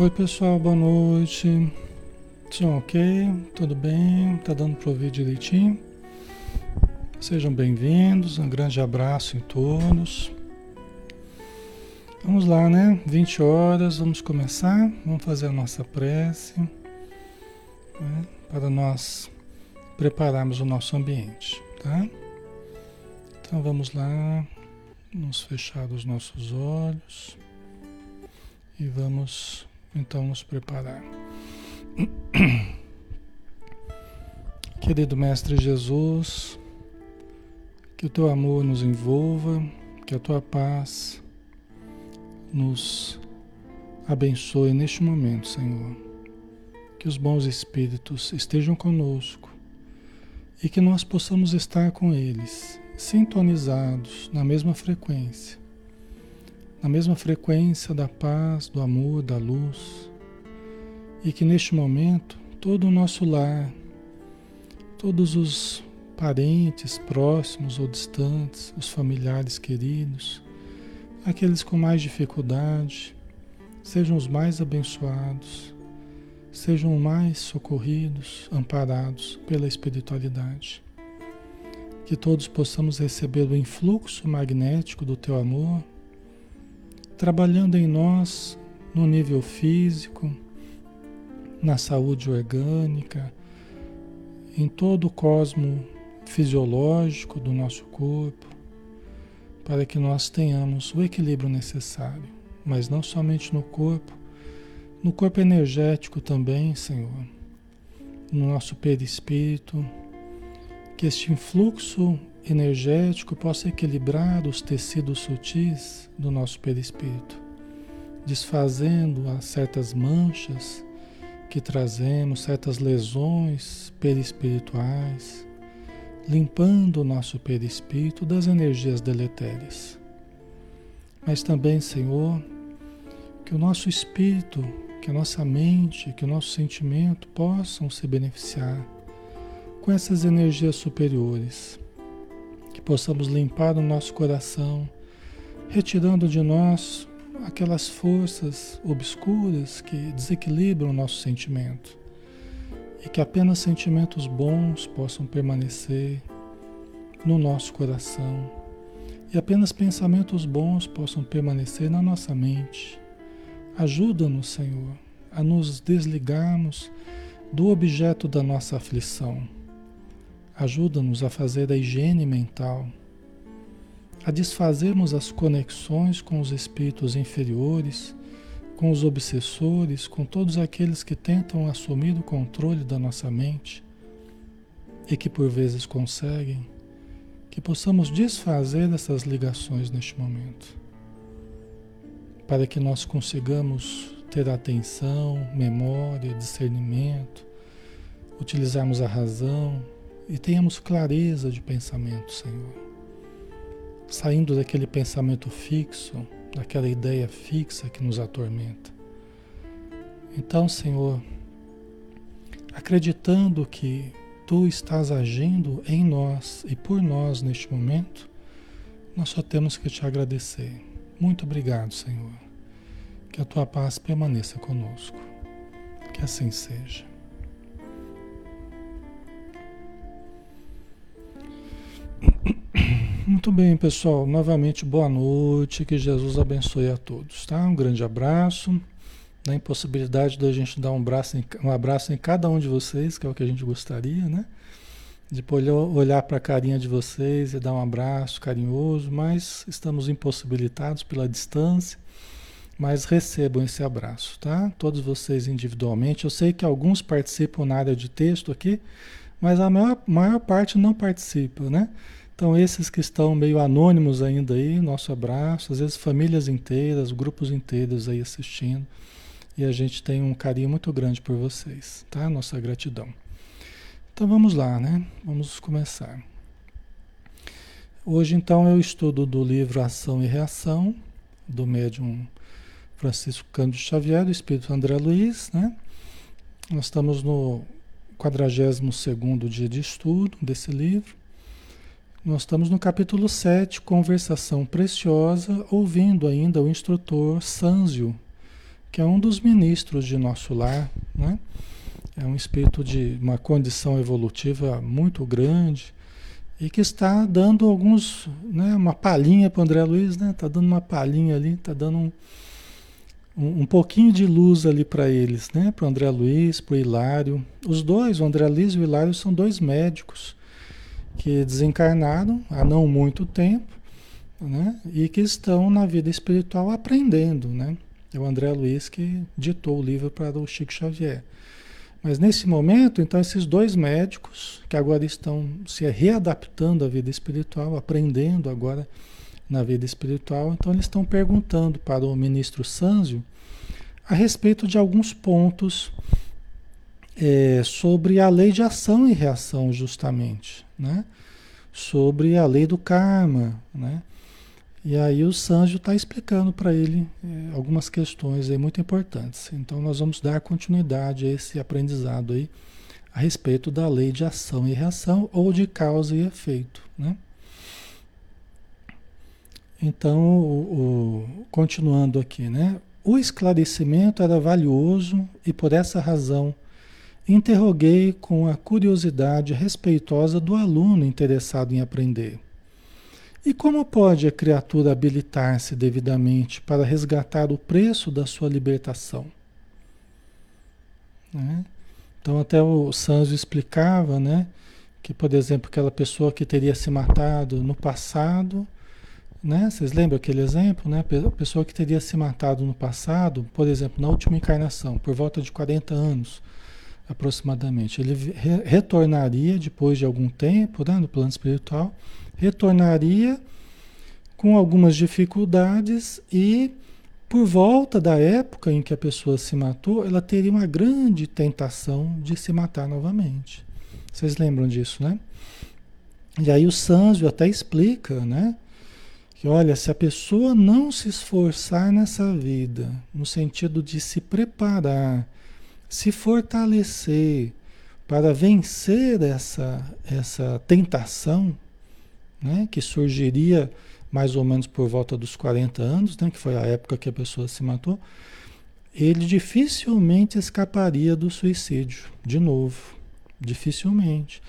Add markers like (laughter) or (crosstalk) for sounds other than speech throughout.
Oi pessoal, boa noite. Som ok? Tudo bem? Tá dando para ouvir direitinho? Sejam bem-vindos, um grande abraço em todos. Vamos lá, né? 20 horas, vamos começar. Vamos fazer a nossa prece né? para nós prepararmos o nosso ambiente, tá? Então vamos lá, vamos fechar os nossos olhos e vamos então nos preparar. (clears throat) Querido Mestre Jesus, que o teu amor nos envolva, que a tua paz nos abençoe neste momento, Senhor. Que os bons espíritos estejam conosco e que nós possamos estar com eles, sintonizados na mesma frequência na mesma frequência da paz, do amor, da luz, e que neste momento todo o nosso lar, todos os parentes próximos ou distantes, os familiares queridos, aqueles com mais dificuldade, sejam os mais abençoados, sejam mais socorridos, amparados pela espiritualidade. Que todos possamos receber o influxo magnético do teu amor trabalhando em nós no nível físico, na saúde orgânica, em todo o cosmo fisiológico do nosso corpo, para que nós tenhamos o equilíbrio necessário, mas não somente no corpo, no corpo energético também, Senhor, no nosso perispírito, que este influxo energético possa equilibrar os tecidos sutis do nosso perispírito, desfazendo as certas manchas que trazemos, certas lesões perispirituais, limpando o nosso perispírito das energias deletérias. Mas também, Senhor, que o nosso espírito, que a nossa mente, que o nosso sentimento possam se beneficiar com essas energias superiores que possamos limpar o nosso coração, retirando de nós aquelas forças obscuras que desequilibram o nosso sentimento e que apenas sentimentos bons possam permanecer no nosso coração e apenas pensamentos bons possam permanecer na nossa mente. Ajuda-nos, Senhor, a nos desligarmos do objeto da nossa aflição Ajuda-nos a fazer a higiene mental, a desfazermos as conexões com os espíritos inferiores, com os obsessores, com todos aqueles que tentam assumir o controle da nossa mente e que por vezes conseguem, que possamos desfazer essas ligações neste momento, para que nós consigamos ter atenção, memória, discernimento, utilizarmos a razão e tenhamos clareza de pensamento, Senhor. Saindo daquele pensamento fixo, daquela ideia fixa que nos atormenta. Então, Senhor, acreditando que Tu estás agindo em nós e por nós neste momento, nós só temos que te agradecer. Muito obrigado, Senhor. Que a tua paz permaneça conosco. Que assim seja. (coughs) Muito bem, pessoal. Novamente, boa noite. Que Jesus abençoe a todos, tá? Um grande abraço. Na impossibilidade da gente dar um, abraço em, um abraço em cada um de vocês, que é o que a gente gostaria, né? De olhar para a carinha de vocês e dar um abraço carinhoso, mas estamos impossibilitados pela distância. Mas recebam esse abraço, tá? Todos vocês individualmente. Eu sei que alguns participam na área de texto aqui, mas a maior, maior parte não participa, né? Então, esses que estão meio anônimos ainda aí, nosso abraço, às vezes famílias inteiras, grupos inteiros aí assistindo. E a gente tem um carinho muito grande por vocês, tá? Nossa gratidão. Então vamos lá, né? Vamos começar. Hoje, então, eu estudo do livro Ação e Reação, do médium Francisco Cândido Xavier, do Espírito André Luiz, né? Nós estamos no 42º dia de estudo desse livro. Nós estamos no capítulo 7, Conversação Preciosa, ouvindo ainda o instrutor Sanzio, que é um dos ministros de nosso lar, né? É um espírito de uma condição evolutiva muito grande e que está dando alguns, né, uma palhinha para André Luiz, né? Está dando uma palhinha ali, está dando um, um, um, pouquinho de luz ali para eles, né? Para o André Luiz, para o Hilário. Os dois, o André Luiz e o Hilário, são dois médicos que desencarnaram há não muito tempo, né? E que estão na vida espiritual aprendendo, né? É o André Luiz que ditou o livro para o Chico Xavier. Mas nesse momento, então, esses dois médicos que agora estão se readaptando à vida espiritual, aprendendo agora na vida espiritual, então eles estão perguntando para o ministro Sanzio a respeito de alguns pontos é, sobre a lei de ação e reação, justamente, né? Sobre a lei do karma, né? E aí o Sanjo está explicando para ele é, algumas questões aí muito importantes. Então nós vamos dar continuidade a esse aprendizado aí a respeito da lei de ação e reação ou de causa e efeito, né? Então, o, o, continuando aqui, né? O esclarecimento era valioso e por essa razão interroguei com a curiosidade respeitosa do aluno interessado em aprender. E como pode a criatura habilitar-se devidamente para resgatar o preço da sua libertação? Né? Então, até o Sanzo explicava, né, que, por exemplo, aquela pessoa que teria se matado no passado, né, vocês lembram aquele exemplo, né, a pessoa que teria se matado no passado, por exemplo, na última encarnação, por volta de 40 anos aproximadamente, ele re retornaria depois de algum tempo, né, no plano espiritual, retornaria com algumas dificuldades e por volta da época em que a pessoa se matou, ela teria uma grande tentação de se matar novamente. Vocês lembram disso, né? E aí o Sanzio até explica, né? Que olha, se a pessoa não se esforçar nessa vida, no sentido de se preparar, se fortalecer para vencer essa, essa tentação, né, que surgiria mais ou menos por volta dos 40 anos, né, que foi a época que a pessoa se matou, ele dificilmente escaparia do suicídio, de novo, dificilmente,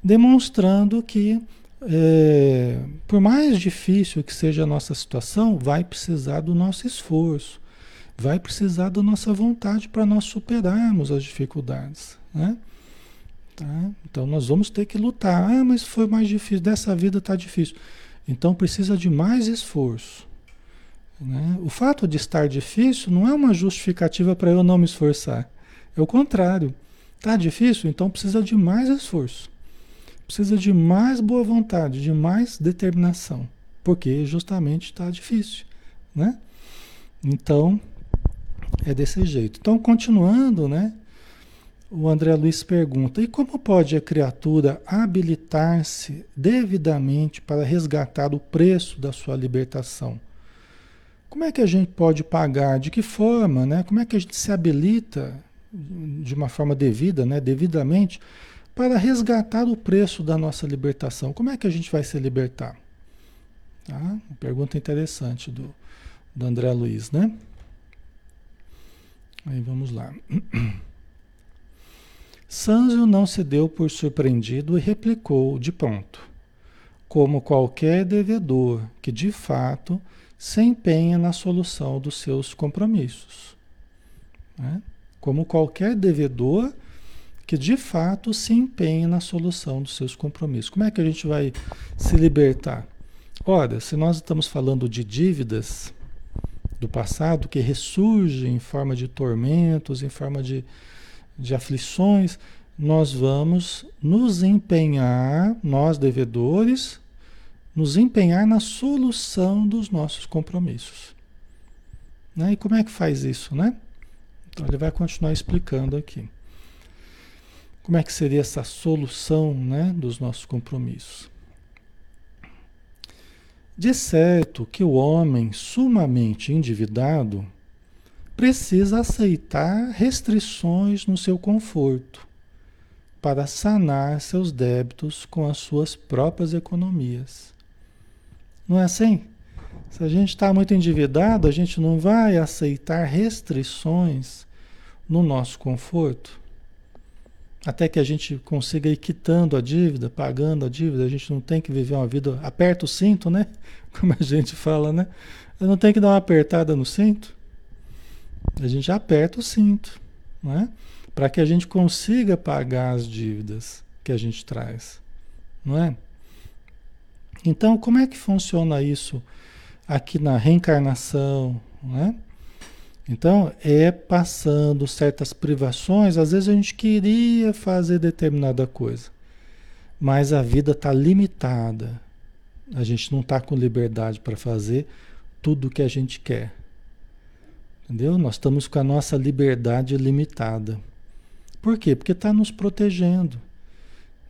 demonstrando que é, por mais difícil que seja a nossa situação, vai precisar do nosso esforço, vai precisar da nossa vontade para nós superarmos as dificuldades, né? Tá? Então nós vamos ter que lutar. Ah, mas foi mais difícil, dessa vida está difícil. Então precisa de mais esforço. Né? O fato de estar difícil não é uma justificativa para eu não me esforçar. É o contrário. Está difícil? Então precisa de mais esforço. Precisa de mais boa vontade, de mais determinação. Porque justamente está difícil. Né? Então, é desse jeito. Então, continuando, né? O André Luiz pergunta: e como pode a criatura habilitar-se devidamente para resgatar o preço da sua libertação? Como é que a gente pode pagar? De que forma, né? Como é que a gente se habilita de uma forma devida, né? Devidamente para resgatar o preço da nossa libertação? Como é que a gente vai se libertar? Tá? Pergunta interessante do, do André Luiz, né? Aí vamos lá. (clears throat) Sanzio não se deu por surpreendido e replicou de pronto, como qualquer devedor que de fato se empenha na solução dos seus compromissos. Né? Como qualquer devedor que de fato se empenha na solução dos seus compromissos. Como é que a gente vai se libertar? Ora, se nós estamos falando de dívidas do passado que ressurgem em forma de tormentos, em forma de de aflições, nós vamos nos empenhar, nós devedores, nos empenhar na solução dos nossos compromissos. Né? E como é que faz isso, né? Então ele vai continuar explicando aqui. Como é que seria essa solução né, dos nossos compromissos? De certo que o homem sumamente endividado precisa aceitar restrições no seu conforto para sanar seus débitos com as suas próprias economias. Não é assim? Se a gente está muito endividado, a gente não vai aceitar restrições no nosso conforto. Até que a gente consiga ir quitando a dívida, pagando a dívida, a gente não tem que viver uma vida. Aperta o cinto, né? (laughs) Como a gente fala, né? Eu não tem que dar uma apertada no cinto. A gente aperta o cinto, né? Para que a gente consiga pagar as dívidas que a gente traz, não é? Então, como é que funciona isso aqui na reencarnação, né? Então, é passando certas privações, às vezes a gente queria fazer determinada coisa, mas a vida está limitada. A gente não está com liberdade para fazer tudo o que a gente quer. Entendeu? Nós estamos com a nossa liberdade limitada. Por quê? Porque está nos protegendo.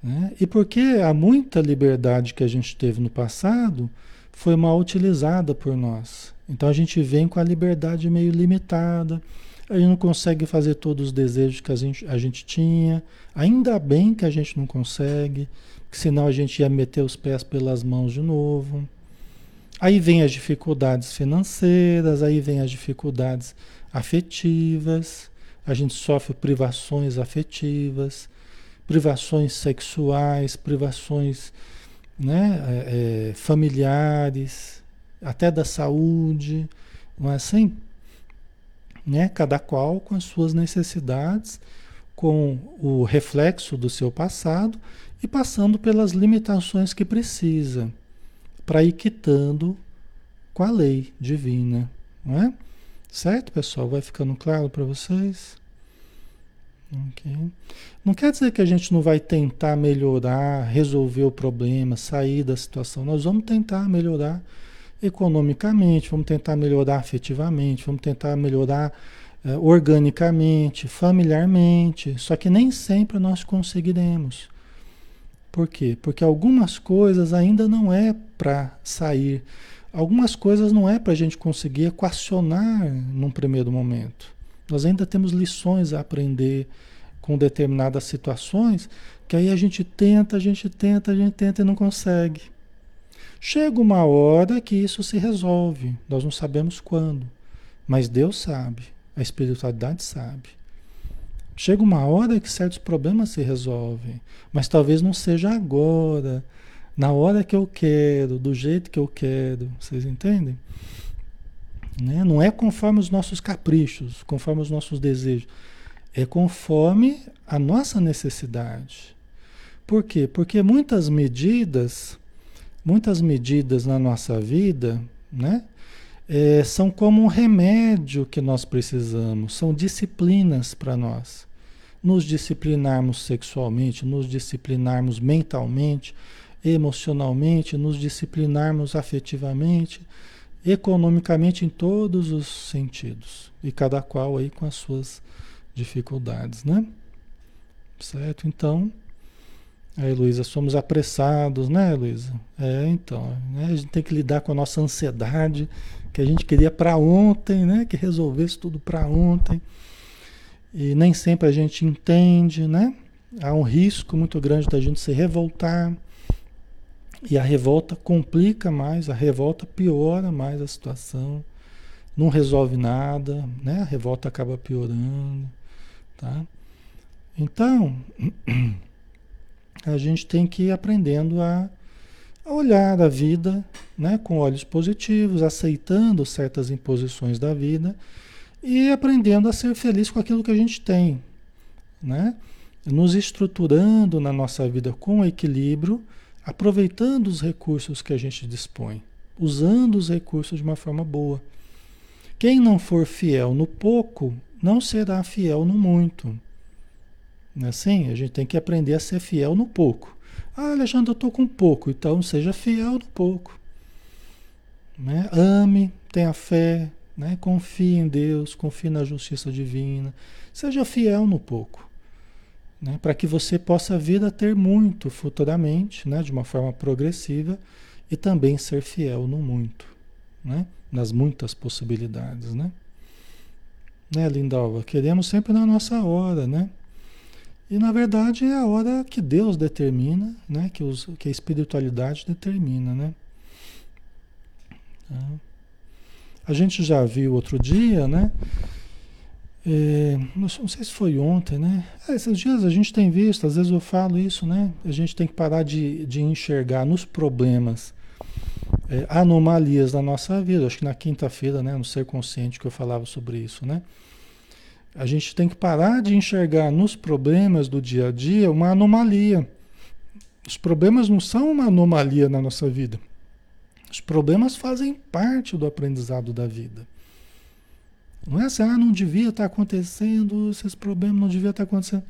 Né? E porque há muita liberdade que a gente teve no passado foi mal utilizada por nós. Então a gente vem com a liberdade meio limitada, a gente não consegue fazer todos os desejos que a gente, a gente tinha. Ainda bem que a gente não consegue, senão a gente ia meter os pés pelas mãos de novo. Aí vem as dificuldades financeiras, aí vem as dificuldades afetivas, a gente sofre privações afetivas, privações sexuais, privações né, é, é, familiares, até da saúde, não é assim? Né? Cada qual com as suas necessidades, com o reflexo do seu passado e passando pelas limitações que precisa para ir quitando com a lei divina, não é? Certo, pessoal? Vai ficando claro para vocês? Okay. Não quer dizer que a gente não vai tentar melhorar, resolver o problema, sair da situação. Nós vamos tentar melhorar economicamente, vamos tentar melhorar afetivamente, vamos tentar melhorar eh, organicamente, familiarmente. Só que nem sempre nós conseguiremos. Por quê? Porque algumas coisas ainda não é para sair. Algumas coisas não é para a gente conseguir equacionar num primeiro momento. Nós ainda temos lições a aprender com determinadas situações que aí a gente tenta, a gente tenta, a gente tenta e não consegue. Chega uma hora que isso se resolve, nós não sabemos quando, mas Deus sabe, a espiritualidade sabe. Chega uma hora que certos problemas se resolvem, mas talvez não seja agora, na hora que eu quero, do jeito que eu quero, vocês entendem? Né? Não é conforme os nossos caprichos, conforme os nossos desejos. É conforme a nossa necessidade. Por quê? Porque muitas medidas, muitas medidas na nossa vida, né? É, são como um remédio que nós precisamos, são disciplinas para nós. Nos disciplinarmos sexualmente, nos disciplinarmos mentalmente, emocionalmente, nos disciplinarmos afetivamente, economicamente em todos os sentidos e cada qual aí com as suas dificuldades, né? Certo? Então, aí, Luísa, somos apressados, né, Luísa? É, então, né? a gente tem que lidar com a nossa ansiedade, que a gente queria para ontem, né? Que resolvesse tudo para ontem. E nem sempre a gente entende, né? Há um risco muito grande da gente se revoltar e a revolta complica mais, a revolta piora mais a situação, não resolve nada, né? A revolta acaba piorando, tá? Então, (clears throat) a gente tem que ir aprendendo a, a olhar a vida, né, com olhos positivos, aceitando certas imposições da vida e aprendendo a ser feliz com aquilo que a gente tem, né? Nos estruturando na nossa vida com equilíbrio, aproveitando os recursos que a gente dispõe, usando os recursos de uma forma boa. Quem não for fiel no pouco, não será fiel no muito. Não é assim? A gente tem que aprender a ser fiel no pouco. Ah, Alexandre, eu estou com pouco, então seja fiel no pouco. Né? Ame, tenha fé, né? confie em Deus, confie na justiça divina. Seja fiel no pouco né, para que você possa vir a ter muito futuramente, né, de uma forma progressiva, e também ser fiel no muito, né, nas muitas possibilidades. Né? Né, Lindalva? Queremos sempre na nossa hora, né? E na verdade é a hora que Deus determina, né? que, os, que a espiritualidade determina, né? Tá? A gente já viu outro dia, né? É, não sei se foi ontem, né? É, esses dias a gente tem visto, às vezes eu falo isso, né? A gente tem que parar de, de enxergar nos problemas é, anomalias da nossa vida. Acho que na quinta-feira, né, no Ser Consciente, que eu falava sobre isso, né? A gente tem que parar de enxergar nos problemas do dia a dia uma anomalia. Os problemas não são uma anomalia na nossa vida. Os problemas fazem parte do aprendizado da vida. Não é assim, ah, não devia estar acontecendo, esses problemas não devia estar acontecendo.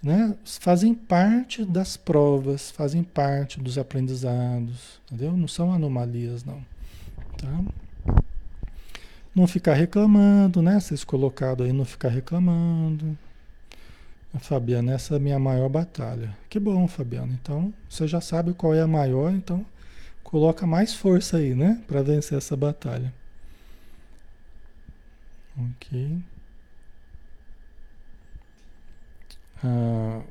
Né? Fazem parte das provas, fazem parte dos aprendizados, entendeu? Não são anomalias, não. Tá? Não ficar reclamando, né? Vocês colocaram aí, não ficar reclamando. Fabiana, essa é a minha maior batalha. Que bom, Fabiana. Então, você já sabe qual é a maior, então coloca mais força aí, né? Para vencer essa batalha. Ok. Ah,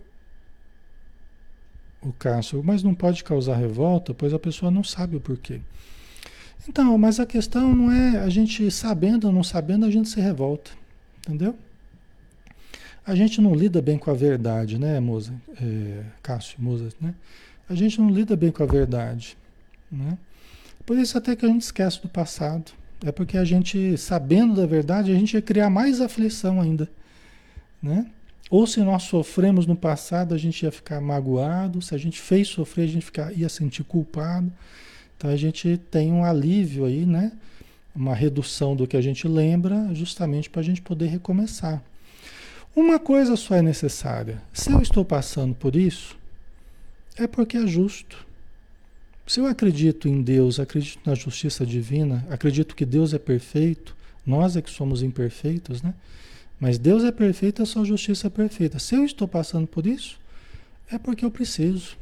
o Cássio, mas não pode causar revolta, pois a pessoa não sabe o porquê. Então, mas a questão não é a gente sabendo ou não sabendo, a gente se revolta. Entendeu? A gente não lida bem com a verdade, né, Moza? É, Cássio, Moza, né? A gente não lida bem com a verdade. Né? Por isso até que a gente esquece do passado. É porque a gente, sabendo da verdade, a gente ia criar mais aflição ainda. Né? Ou se nós sofremos no passado, a gente ia ficar magoado. Se a gente fez sofrer, a gente ficar, ia sentir culpado. Então a gente tem um alívio aí, né? Uma redução do que a gente lembra, justamente para a gente poder recomeçar. Uma coisa só é necessária. Se eu estou passando por isso, é porque é justo. Se eu acredito em Deus, acredito na justiça divina, acredito que Deus é perfeito, nós é que somos imperfeitos, né? Mas Deus é perfeito, a sua justiça é perfeita. Se eu estou passando por isso, é porque eu preciso.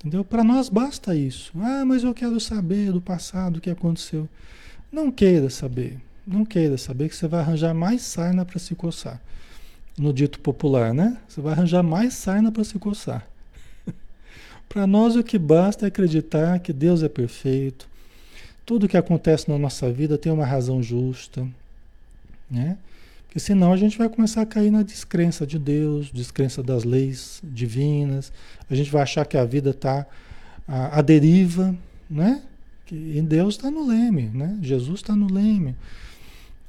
Entendeu? Para nós basta isso. Ah, mas eu quero saber do passado, o que aconteceu. Não queira saber. Não queira saber que você vai arranjar mais sarna para se coçar. No dito popular, né? Você vai arranjar mais sarna para se coçar. Para nós o que basta é acreditar que Deus é perfeito. Tudo que acontece na nossa vida tem uma razão justa, né? Porque senão a gente vai começar a cair na descrença de Deus, descrença das leis divinas. A gente vai achar que a vida está à, à, deriva, né? Que Deus está no leme, né? Jesus está no leme.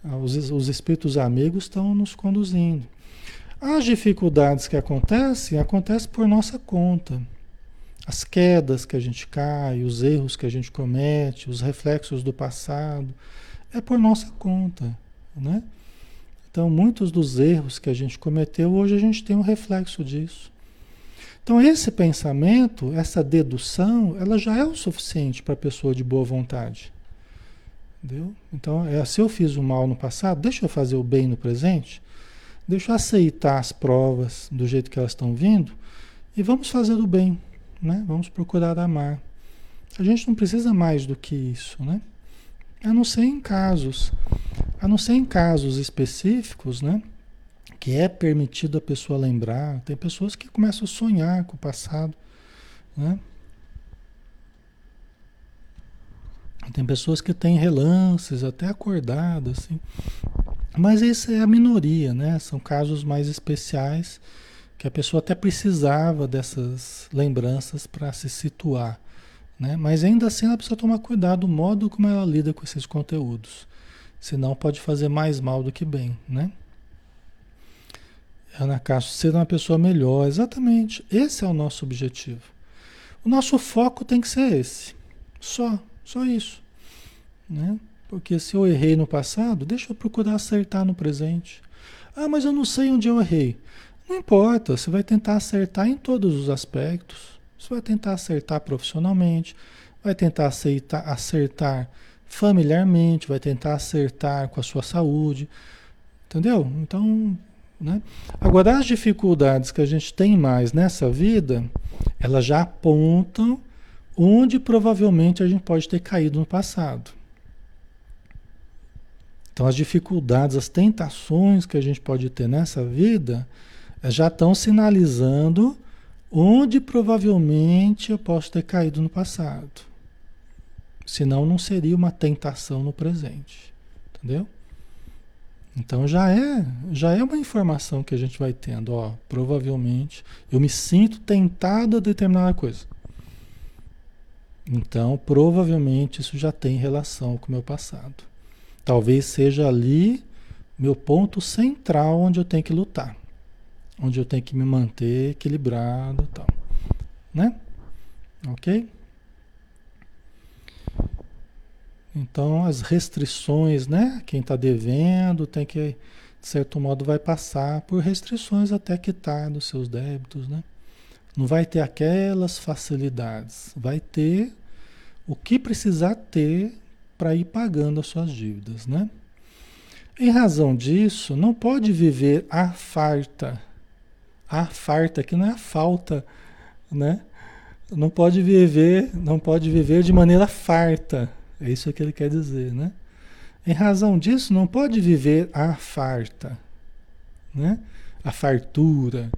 Ah, os, os espíritos amigos estão nos conduzindo. As dificuldades que acontecem, acontecem por nossa conta as quedas que a gente cai, os erros que a gente comete, os reflexos do passado, é por nossa conta, né? Então, muitos dos erros que a gente cometeu, hoje a gente tem um reflexo disso. Então, esse pensamento, essa dedução, ela já é o suficiente para a pessoa de boa vontade. Entendeu? Então, é, se eu fiz o mal no passado, deixa eu fazer o bem no presente, deixa eu aceitar as provas do jeito que elas estão vindo e vamos fazer o bem né? Vamos procurar amar. A gente não precisa mais do que isso, né? A não ser em casos, a não ser em casos específicos, né? Que é permitido a pessoa lembrar. Tem pessoas que começam a sonhar com o passado, né? Tem pessoas que têm relances, até acordadas, assim. Mas isso é a minoria, né? São casos mais especiais que a pessoa até precisava dessas lembranças para se situar. Né? Mas ainda assim ela precisa tomar cuidado do modo como ela lida com esses conteúdos. Senão pode fazer mais mal do que bem. Né? Ana Castro, ser uma pessoa melhor. Exatamente. Esse é o nosso objetivo. O nosso foco tem que ser esse. Só. Só isso. Né? Porque se eu errei no passado, deixa eu procurar acertar no presente. Ah, mas eu não sei onde eu errei. Não importa, você vai tentar acertar em todos os aspectos. Você vai tentar acertar profissionalmente, vai tentar aceitar, acertar familiarmente, vai tentar acertar com a sua saúde. Entendeu? Então, né? Agora, as dificuldades que a gente tem mais nessa vida, elas já apontam onde provavelmente a gente pode ter caído no passado. Então, as dificuldades, as tentações que a gente pode ter nessa vida, já estão sinalizando onde provavelmente eu posso ter caído no passado. Senão não seria uma tentação no presente. Entendeu? Então já é, já é uma informação que a gente vai tendo, ó, provavelmente eu me sinto tentado a determinada coisa. Então, provavelmente isso já tem relação com o meu passado. Talvez seja ali meu ponto central onde eu tenho que lutar, onde eu tenho que me manter equilibrado, tal, né? OK? Então, as restrições, né? Quem está devendo tem que, de certo modo, vai passar por restrições até quitar dos seus débitos, né? Não vai ter aquelas facilidades, vai ter o que precisar ter para ir pagando as suas dívidas, né? Em razão disso, não pode viver a farta. A farta que não é a falta, né? Não pode viver, não pode viver de maneira farta é isso que ele quer dizer, né? Em razão disso, não pode viver a farta, né? A fartura.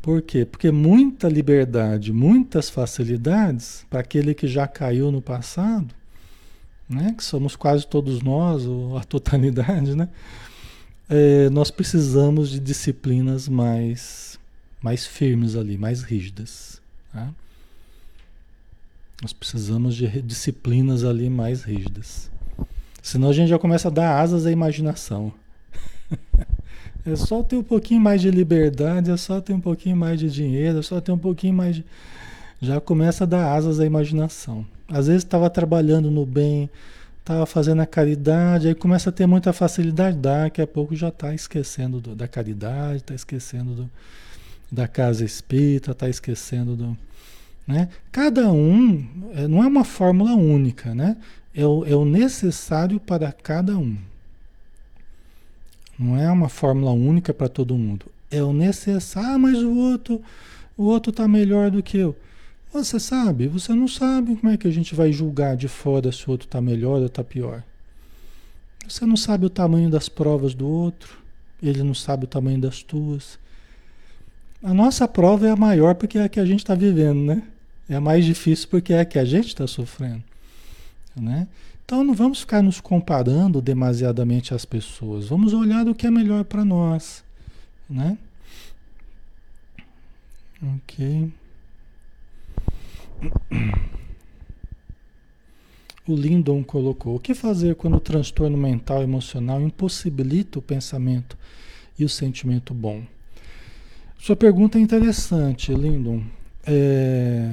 Por quê? Porque muita liberdade, muitas facilidades para aquele que já caiu no passado, né? Que somos quase todos nós, ou a totalidade, né? É, nós precisamos de disciplinas mais, mais firmes ali, mais rígidas. Tá? Nós precisamos de disciplinas ali mais rígidas. Senão a gente já começa a dar asas à imaginação. (laughs) é só ter um pouquinho mais de liberdade, é só ter um pouquinho mais de dinheiro, é só ter um pouquinho mais de. Já começa a dar asas à imaginação. Às vezes estava trabalhando no bem, estava fazendo a caridade, aí começa a ter muita facilidade, daqui a pouco já está esquecendo do, da caridade, está esquecendo do, da casa espírita, está esquecendo do, né? Cada um é, não é uma fórmula única, né? É o, é o necessário para cada um. Não é uma fórmula única para todo mundo. É o necessário, ah, mas o outro, o outro está melhor do que eu. Você sabe, você não sabe como é que a gente vai julgar de fora se o outro está melhor ou está pior. Você não sabe o tamanho das provas do outro, ele não sabe o tamanho das tuas. A nossa prova é a maior porque é a que a gente está vivendo, né? É mais difícil porque é a que a gente está sofrendo. Né? Então não vamos ficar nos comparando demasiadamente às pessoas. Vamos olhar o que é melhor para nós. Né? Ok. (clears throat) O Lindon colocou: o que fazer quando o transtorno mental e emocional impossibilita o pensamento e o sentimento bom? Sua pergunta é interessante, Lindon. É,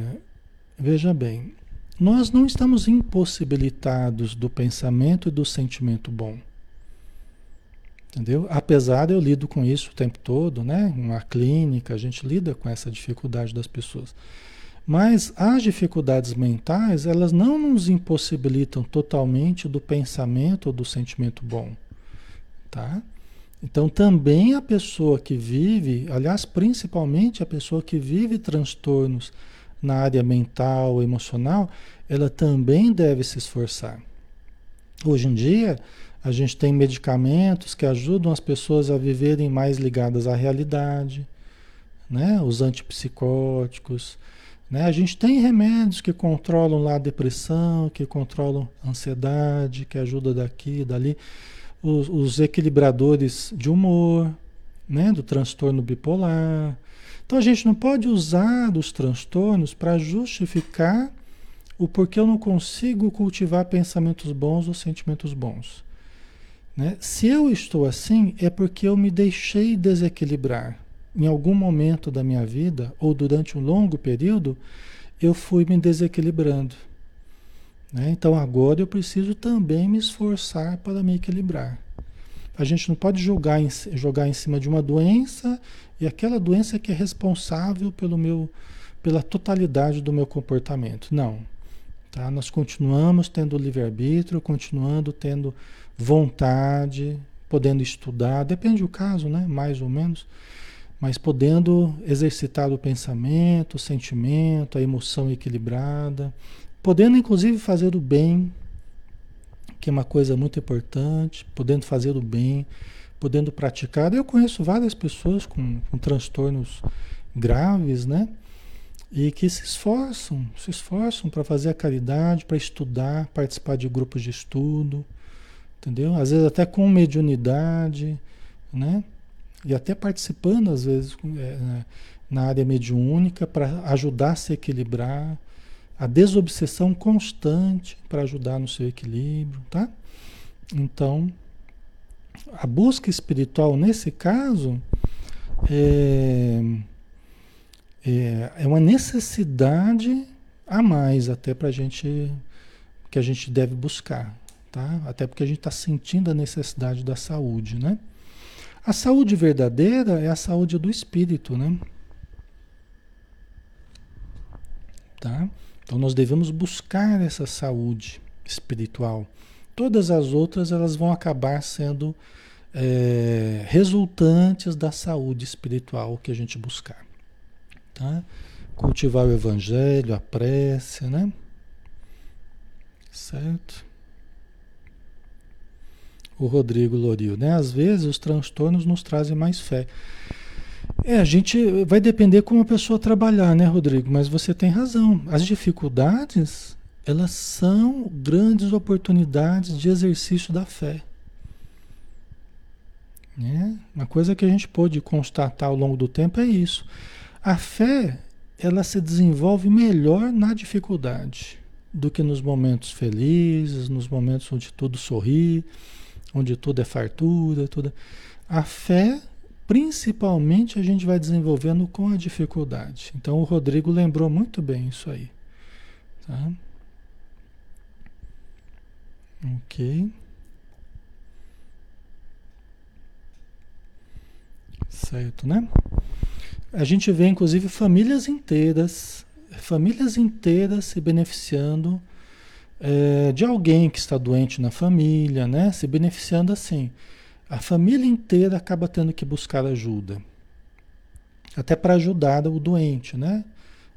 veja bem, nós não estamos impossibilitados do pensamento e do sentimento bom. Entendeu? Apesar de eu lido com isso o tempo todo, né? Uma clínica, a gente lida com essa dificuldade das pessoas. Mas as dificuldades mentais, elas não nos impossibilitam totalmente do pensamento ou do sentimento bom, tá? Então também a pessoa que vive, aliás, principalmente a pessoa que vive transtornos na área mental, emocional, ela também deve se esforçar. Hoje em dia, a gente tem medicamentos que ajudam as pessoas a viverem mais ligadas à realidade, né? Os antipsicóticos, né? A gente tem remédios que controlam lá a depressão, que controlam a ansiedade, que ajuda daqui, dali os, os equilibradores de humor, né, do transtorno bipolar. Então a gente não pode usar os transtornos para justificar o porquê eu não consigo cultivar pensamentos bons ou sentimentos bons. Né? Se eu estou assim, é porque eu me deixei desequilibrar. Em algum momento da minha vida, ou durante um longo período, eu fui me desequilibrando. Né? Então agora eu preciso também me esforçar para me equilibrar. A gente não pode jogar em, jogar em cima de uma doença e aquela doença que é responsável pelo meu, pela totalidade do meu comportamento. Não. Tá? Nós continuamos tendo livre-arbítrio, continuando tendo vontade, podendo estudar, depende do caso, né? mais ou menos, mas podendo exercitar o pensamento, o sentimento, a emoção equilibrada, podendo inclusive fazer o bem, que é uma coisa muito importante, podendo fazer o bem, podendo praticar. Eu conheço várias pessoas com, com transtornos graves, né? e que se esforçam, se esforçam para fazer a caridade, para estudar, participar de grupos de estudo, entendeu? Às vezes até com mediunidade, né? E até participando, às vezes, é, na área mediúnica para ajudar a se equilibrar, a desobsessão constante para ajudar no seu equilíbrio, tá? Então, a busca espiritual nesse caso é, é, é uma necessidade a mais até para a gente que a gente deve buscar, tá? Até porque a gente está sentindo a necessidade da saúde, né? A saúde verdadeira é a saúde do espírito, né? Tá? Então nós devemos buscar essa saúde espiritual. Todas as outras elas vão acabar sendo é, resultantes da saúde espiritual que a gente buscar. Tá? Cultivar o evangelho, a prece, né? Certo? O Rodrigo Loril, né? Às vezes os transtornos nos trazem mais fé. É, a gente vai depender como a pessoa trabalhar, né, Rodrigo? Mas você tem razão. As dificuldades, elas são grandes oportunidades de exercício da fé. Né? Uma coisa que a gente pôde constatar ao longo do tempo é isso. A fé, ela se desenvolve melhor na dificuldade do que nos momentos felizes, nos momentos onde tudo sorri, onde tudo é fartura, tudo. A fé principalmente a gente vai desenvolvendo com a dificuldade. Então o Rodrigo lembrou muito bem isso aí. Tá? Ok. Certo, né? A gente vê inclusive famílias inteiras, famílias inteiras se beneficiando é, de alguém que está doente na família, né? Se beneficiando assim a família inteira acaba tendo que buscar ajuda. Até para ajudar o doente, né?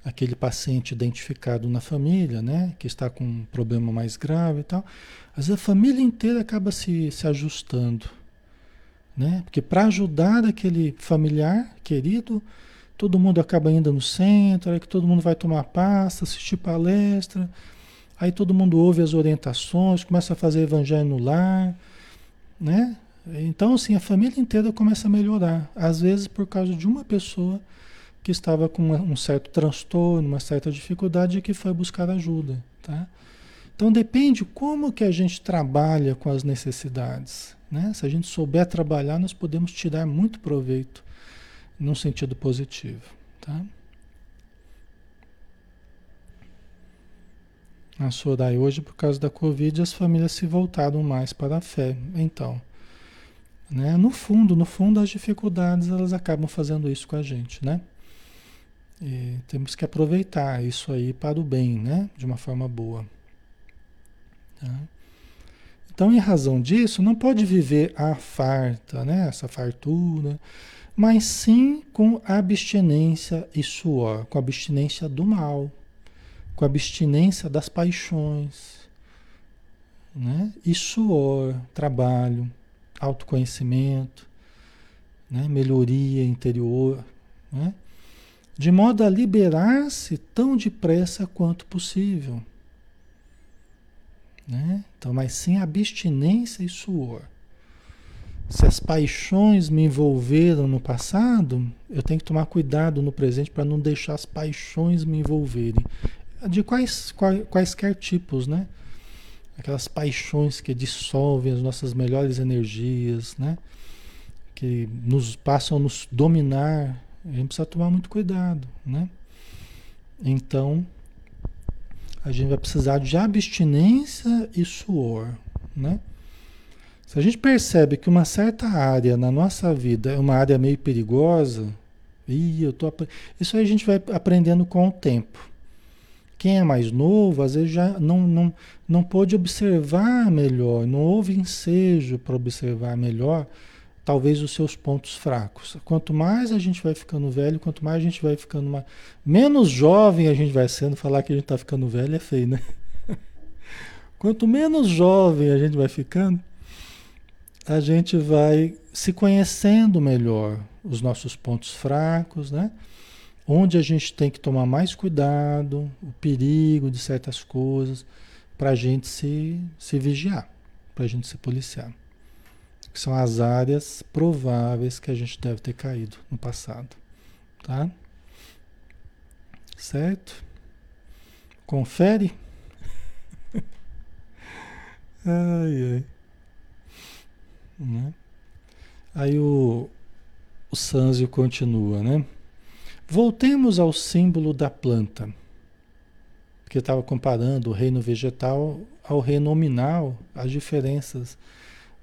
Aquele paciente identificado na família, né? Que está com um problema mais grave e tal. Mas a família inteira acaba se, se ajustando, né? Porque para ajudar aquele familiar querido, todo mundo acaba indo no centro, aí que todo mundo vai tomar pasta, assistir palestra, aí todo mundo ouve as orientações, começa a fazer evangelho no lar, né? Então, assim, a família inteira começa a melhorar. Às vezes por causa de uma pessoa que estava com um certo transtorno, uma certa dificuldade e que foi buscar ajuda, tá? Então depende como que a gente trabalha com as necessidades, né? Se a gente souber trabalhar, nós podemos tirar muito proveito num sentido positivo, tá? A Soraya, hoje por causa da Covid, as famílias se voltaram mais para a fé. Então, né? No fundo, no fundo, as dificuldades elas acabam fazendo isso com a gente, né? E temos que aproveitar isso aí para o bem, né? De uma forma boa. Tá? Então, em razão disso, não pode viver a farta, né? Essa fartura, mas sim com abstinência e suor, com abstinência do mal, com abstinência das paixões, né? E suor, trabalho autoconhecimento, né? melhoria interior, né? de modo a liberar-se tão depressa quanto possível. Né? Então, mas sem abstinência e suor. Se as paixões me envolveram no passado, eu tenho que tomar cuidado no presente para não deixar as paixões me envolverem. De quais, quais, quaisquer tipos, né? aquelas paixões que dissolvem as nossas melhores energias, né? Que nos passam a nos dominar, a gente precisa tomar muito cuidado, né? Então, a gente vai precisar de abstinência e suor, né? Se a gente percebe que uma certa área na nossa vida é uma área meio perigosa, e eu tô, isso aí a gente vai aprendendo com o tempo. Quem é mais novo, às vezes já não, não, não pôde observar melhor, não houve ensejo para observar melhor, talvez os seus pontos fracos. Quanto mais a gente vai ficando velho, quanto mais a gente vai ficando mais... menos jovem a gente vai sendo, falar que a gente está ficando velho é feio, né? (laughs) Quanto menos jovem a gente vai ficando, a gente vai se conhecendo melhor, os nossos pontos fracos, né? Onde a gente tem que tomar mais cuidado, o perigo de certas coisas, para a gente se, se vigiar, para a gente se policiar. Que são as áreas prováveis que a gente deve ter caído no passado. Tá? Certo? Confere. (laughs) ai, ai. Né? Aí o, o Sanzio continua, né? Voltemos ao símbolo da planta, porque estava comparando o reino vegetal ao reino nominal, as diferenças,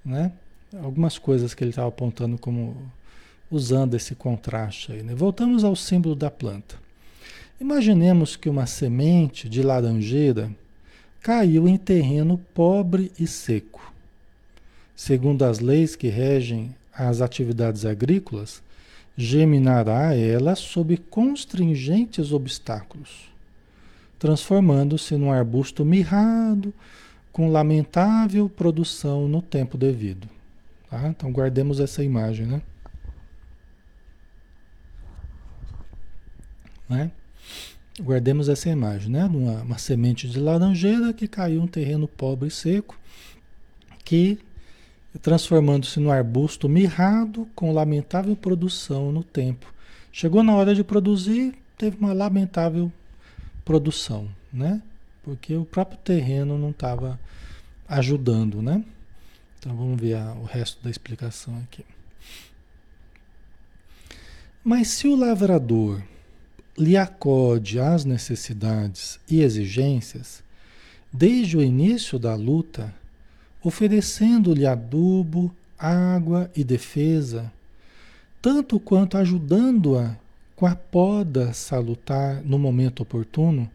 né? Algumas coisas que ele estava apontando como usando esse contraste aí. Né? Voltamos ao símbolo da planta. Imaginemos que uma semente de laranjeira caiu em terreno pobre e seco. Segundo as leis que regem as atividades agrícolas, geminará ela sob constringentes obstáculos, transformando-se num arbusto mirrado, com lamentável produção no tempo devido. Tá? Então guardemos essa imagem, né? né? Guardemos essa imagem, né? Uma, uma semente de laranjeira que caiu em um terreno pobre e seco, que transformando-se no arbusto mirrado com lamentável produção no tempo. Chegou na hora de produzir, teve uma lamentável produção, né? Porque o próprio terreno não estava ajudando, né? Então vamos ver a, o resto da explicação aqui. Mas se o lavrador lhe acode às necessidades e exigências, desde o início da luta, oferecendo-lhe adubo, água e defesa, tanto quanto ajudando-a com a poda salutar no momento oportuno,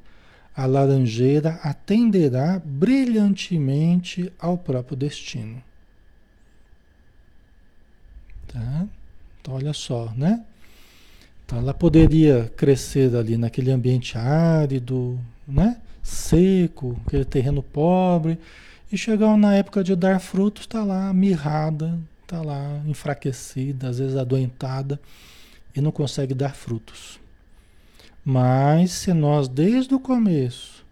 a laranjeira atenderá brilhantemente ao próprio destino. Tá? Então, olha só, né? Então, ela poderia crescer ali naquele ambiente árido, né? Seco, aquele terreno pobre, e chegar na época de dar frutos, está lá mirrada, está lá enfraquecida, às vezes adoentada e não consegue dar frutos. Mas se nós desde o começo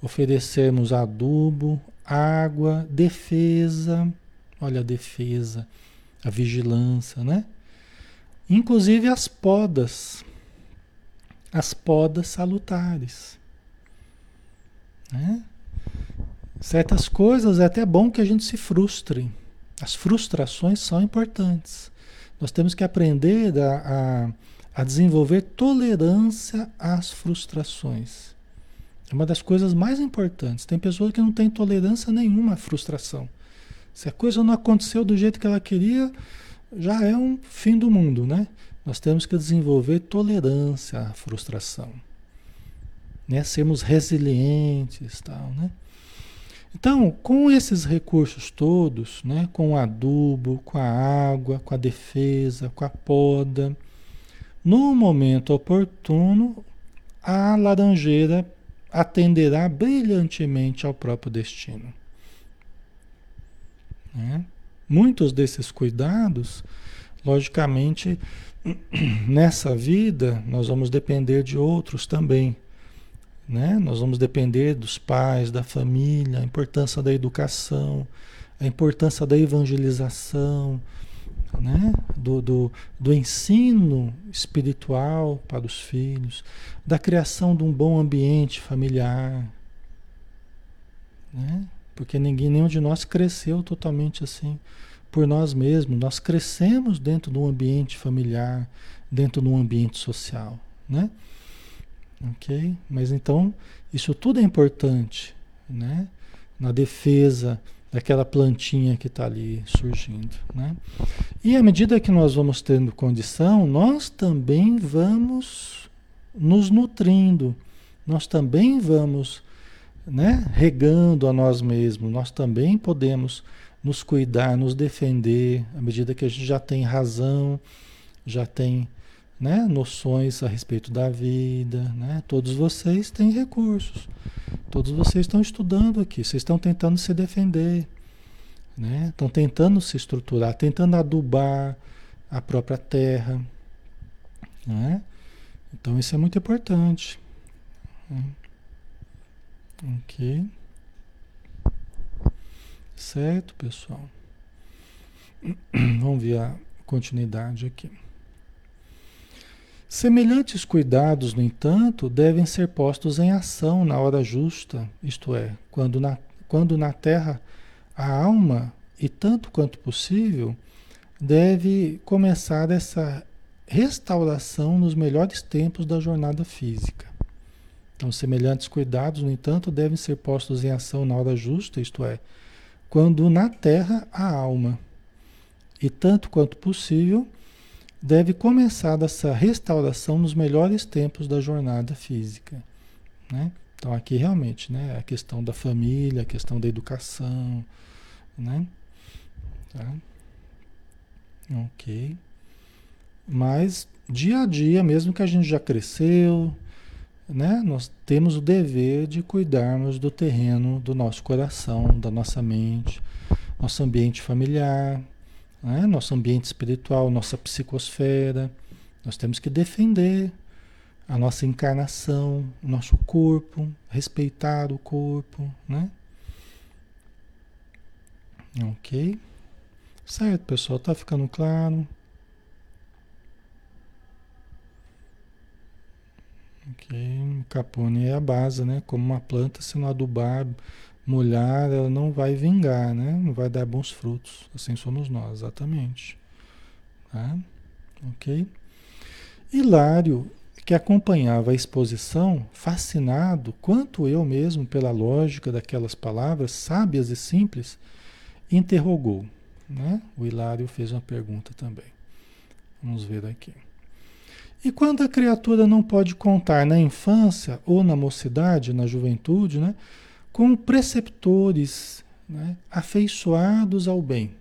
oferecermos adubo, água, defesa, olha a defesa, a vigilância, né? Inclusive as podas, as podas salutares, né? Certas coisas é até bom que a gente se frustre. As frustrações são importantes. Nós temos que aprender a, a, a desenvolver tolerância às frustrações. É uma das coisas mais importantes. Tem pessoas que não têm tolerância nenhuma à frustração. Se a coisa não aconteceu do jeito que ela queria, já é um fim do mundo, né? Nós temos que desenvolver tolerância à frustração. Né? Sermos resilientes, tal, né? Então, com esses recursos todos, né, com o adubo, com a água, com a defesa, com a poda, no momento oportuno, a laranjeira atenderá brilhantemente ao próprio destino. Né? Muitos desses cuidados, logicamente, (clears throat) nessa vida, nós vamos depender de outros também. Né? Nós vamos depender dos pais, da família, a importância da educação, a importância da evangelização, né? do, do, do ensino espiritual para os filhos, da criação de um bom ambiente familiar. Né? Porque ninguém, nenhum de nós cresceu totalmente assim por nós mesmos. Nós crescemos dentro de um ambiente familiar, dentro de um ambiente social. Né? Ok? Mas então, isso tudo é importante, né? Na defesa daquela plantinha que está ali surgindo, né? E à medida que nós vamos tendo condição, nós também vamos nos nutrindo, nós também vamos, né? Regando a nós mesmos, nós também podemos nos cuidar, nos defender, à medida que a gente já tem razão, já tem né, noções a respeito da vida, né? Todos vocês têm recursos. Todos vocês estão estudando aqui, vocês estão tentando se defender, né? Estão tentando se estruturar, tentando adubar a própria terra, né? Então isso é muito importante. Ok. Certo, pessoal? (clears throat) Vamos ver a continuidade aqui. Semelhantes cuidados, no entanto, devem ser postos em ação na hora justa, isto é, quando na, quando na terra a alma, e tanto quanto possível, deve começar essa restauração nos melhores tempos da jornada física. Então, semelhantes cuidados, no entanto, devem ser postos em ação na hora justa, isto é, quando na terra a alma, e tanto quanto possível, deve começar essa restauração nos melhores tempos da jornada física. Né? Então aqui realmente, né, a questão da família, a questão da educação, né? Tá? Ok. Mas dia a dia, mesmo que a gente já cresceu, né, nós temos o dever de cuidarmos do terreno do nosso coração, da nossa mente, nosso ambiente familiar, né? nosso ambiente espiritual, nossa psicosfera. Nós temos que defender a nossa encarnação, o nosso corpo, respeitar o corpo, né? Ok? Certo, pessoal, tá ficando claro? Ok, o capone é a base, né? Como uma planta, se não adubar mulher, ela não vai vingar, né? Não vai dar bons frutos. Assim somos nós, exatamente. Tá? Ok? Hilário, que acompanhava a exposição, fascinado, quanto eu mesmo, pela lógica daquelas palavras sábias e simples, interrogou. Né? O Hilário fez uma pergunta também. Vamos ver aqui. E quando a criatura não pode contar na infância ou na mocidade, na juventude, né? Com preceptores né, afeiçoados ao bem,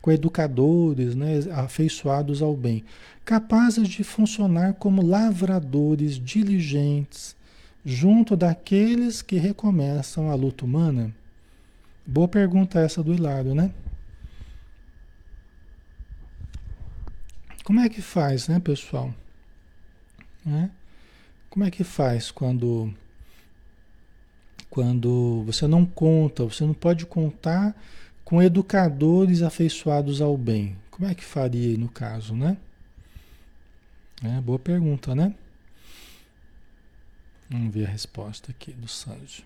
com educadores né, afeiçoados ao bem, capazes de funcionar como lavradores diligentes junto daqueles que recomeçam a luta humana? Boa pergunta essa do Hilário, né? Como é que faz, né, pessoal? Né? Como é que faz quando quando você não conta, você não pode contar com educadores afeiçoados ao bem. Como é que faria no caso, né? É, boa pergunta, né? Vamos ver a resposta aqui do Sanji.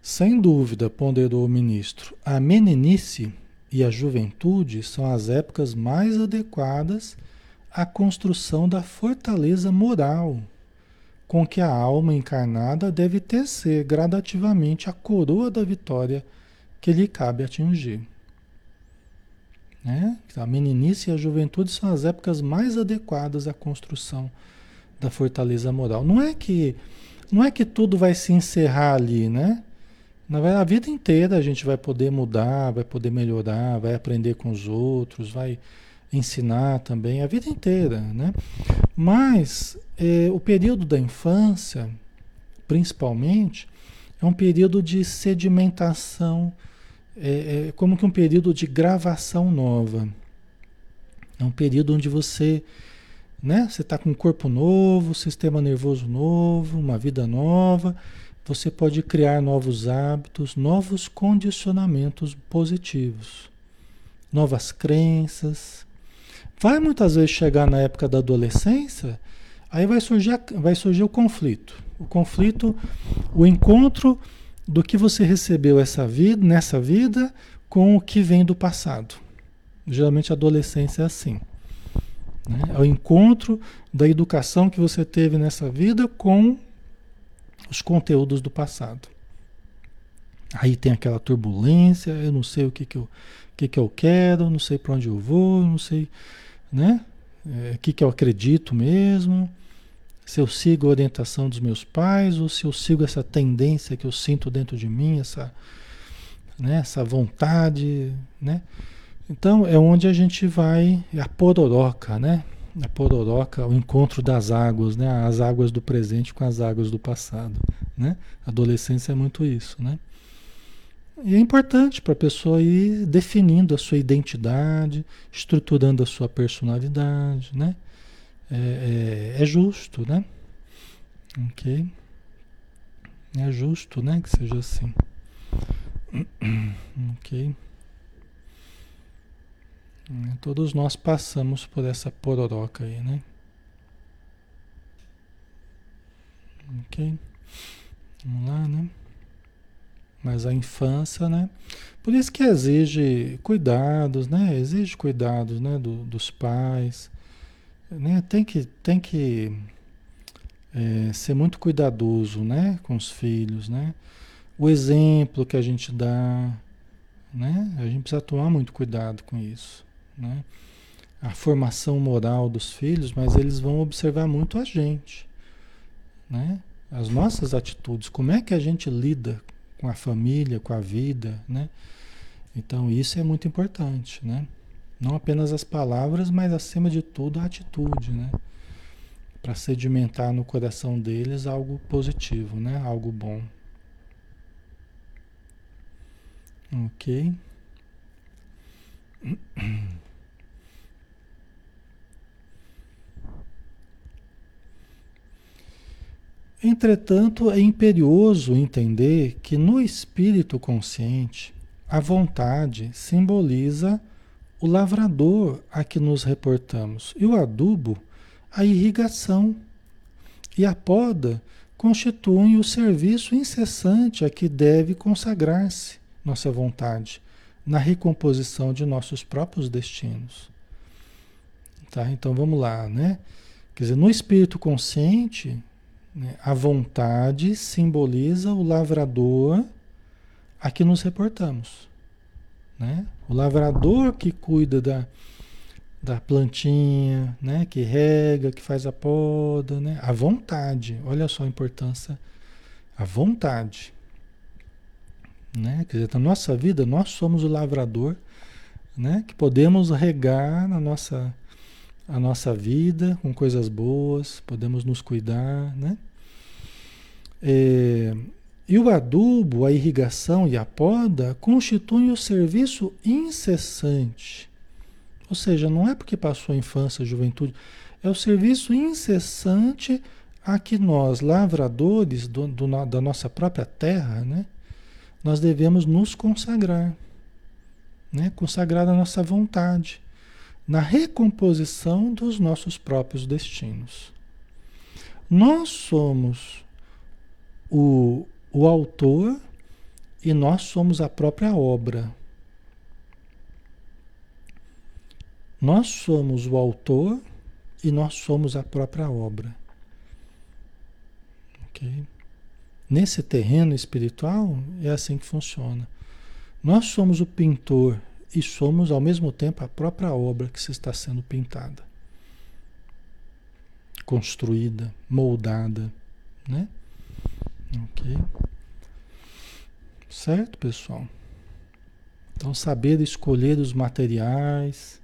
Sem dúvida, ponderou o ministro, a meninice e a juventude são as épocas mais adequadas à construção da fortaleza moral com que a alma encarnada deve tecer gradativamente a coroa da vitória que lhe cabe atingir. Né? A meninice e a juventude são as épocas mais adequadas à construção da fortaleza moral. Não é que não é que tudo vai se encerrar ali, né? Na a vida inteira a gente vai poder mudar, vai poder melhorar, vai aprender com os outros, vai ensinar também a vida inteira, né? Mas é, o período da infância, principalmente, é um período de sedimentação, é, é como que um período de gravação nova. É um período onde você, né? Você está com um corpo novo, sistema nervoso novo, uma vida nova. Você pode criar novos hábitos, novos condicionamentos positivos, novas crenças, Vai muitas vezes chegar na época da adolescência, aí vai surgir, vai surgir o conflito. O conflito, o encontro do que você recebeu essa vida, nessa vida com o que vem do passado. Geralmente a adolescência é assim. Né? É o encontro da educação que você teve nessa vida com os conteúdos do passado. Aí tem aquela turbulência, eu não sei o que, que, eu, que, que eu quero, não sei para onde eu vou, não sei né? É, o que, que eu acredito mesmo, se eu sigo a orientação dos meus pais ou se eu sigo essa tendência que eu sinto dentro de mim, essa, né, essa vontade, né? Então é onde a gente vai, é a pororoca, né? A pororoca, o encontro das águas, né? As águas do presente com as águas do passado, né? Adolescência é muito isso, né? E é importante para a pessoa ir definindo a sua identidade, estruturando a sua personalidade, né? é, é, é justo, né? Ok? É justo, né? Que seja assim. (clears throat) ok? Todos nós passamos por essa pororoca aí, né? Ok? Vamos lá, né? Mas a infância, né? Por isso que exige cuidados, né? Exige cuidados, né? Do, dos pais, né? Tem que, tem que é, ser muito cuidadoso, né? Com os filhos, né? O exemplo que a gente dá, né? A gente precisa tomar muito cuidado com isso, né? A formação moral dos filhos, mas eles vão observar muito a gente, né? As nossas atitudes, como é que a gente lida com a família, com a vida, né? Então isso é muito importante, né? Não apenas as palavras, mas acima de tudo a atitude, né? Para sedimentar no coração deles algo positivo, né? Algo bom. Ok. (clears throat) Entretanto, é imperioso entender que no espírito consciente, a vontade simboliza o lavrador a que nos reportamos e o adubo, a irrigação. E a poda constituem o serviço incessante a que deve consagrar-se nossa vontade na recomposição de nossos próprios destinos. Tá? Então vamos lá, né? Quer dizer, no espírito consciente? A vontade simboliza o lavrador a que nos reportamos. Né? O lavrador que cuida da, da plantinha, né? que rega, que faz a poda, né? a vontade. Olha só a importância, a vontade. Né? Quer dizer, na nossa vida, nós somos o lavrador né? que podemos regar na nossa, a nossa vida com coisas boas, podemos nos cuidar, né? É, e o adubo, a irrigação e a poda constituem o serviço incessante. Ou seja, não é porque passou a infância, a juventude, é o serviço incessante a que nós, lavradores do, do, da nossa própria terra, né, nós devemos nos consagrar. Né, consagrar a nossa vontade na recomposição dos nossos próprios destinos. Nós somos o, o autor e nós somos a própria obra. Nós somos o autor e nós somos a própria obra. Ok? Nesse terreno espiritual é assim que funciona. Nós somos o pintor e somos ao mesmo tempo a própria obra que se está sendo pintada, construída, moldada, né? Ok? Certo, pessoal? Então, saber escolher os materiais,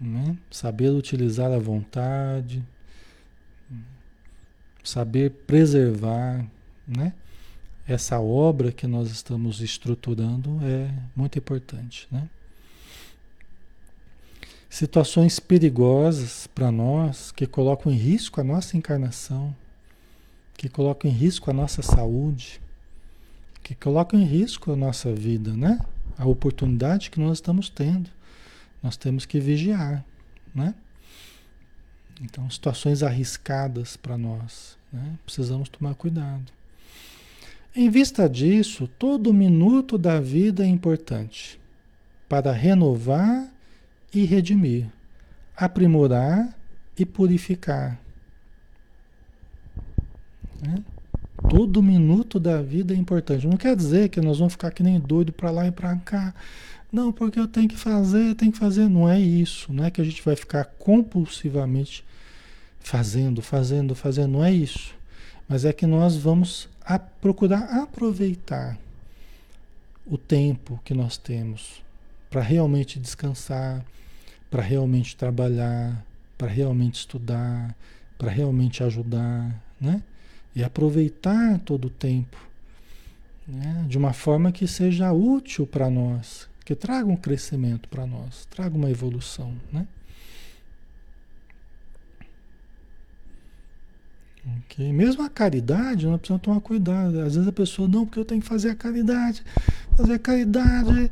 né? saber utilizar a vontade, saber preservar, né? Essa obra que nós estamos estruturando é muito importante, né? Situações perigosas para nós que colocam em risco a nossa encarnação, que colocam em risco a nossa saúde, que colocam em risco a nossa vida, né? A oportunidade que nós estamos tendo. Nós temos que vigiar, né? Então, situações arriscadas para nós, né? Precisamos tomar cuidado. Em vista disso, todo minuto da vida é importante para renovar e redimir, aprimorar e purificar né? Todo minuto da vida é importante. Não quer dizer que nós vamos ficar que nem doido para lá e para cá. Não, porque eu tenho que fazer, tenho que fazer. Não é isso. Não é que a gente vai ficar compulsivamente fazendo, fazendo, fazendo. Não é isso. Mas é que nós vamos a procurar aproveitar o tempo que nós temos para realmente descansar, para realmente trabalhar, para realmente estudar, para realmente ajudar, né? e aproveitar todo o tempo né? de uma forma que seja útil para nós, que traga um crescimento para nós, traga uma evolução. Né? Okay? Mesmo a caridade, nós precisamos tomar cuidado. Às vezes a pessoa, não, porque eu tenho que fazer a caridade, fazer a caridade,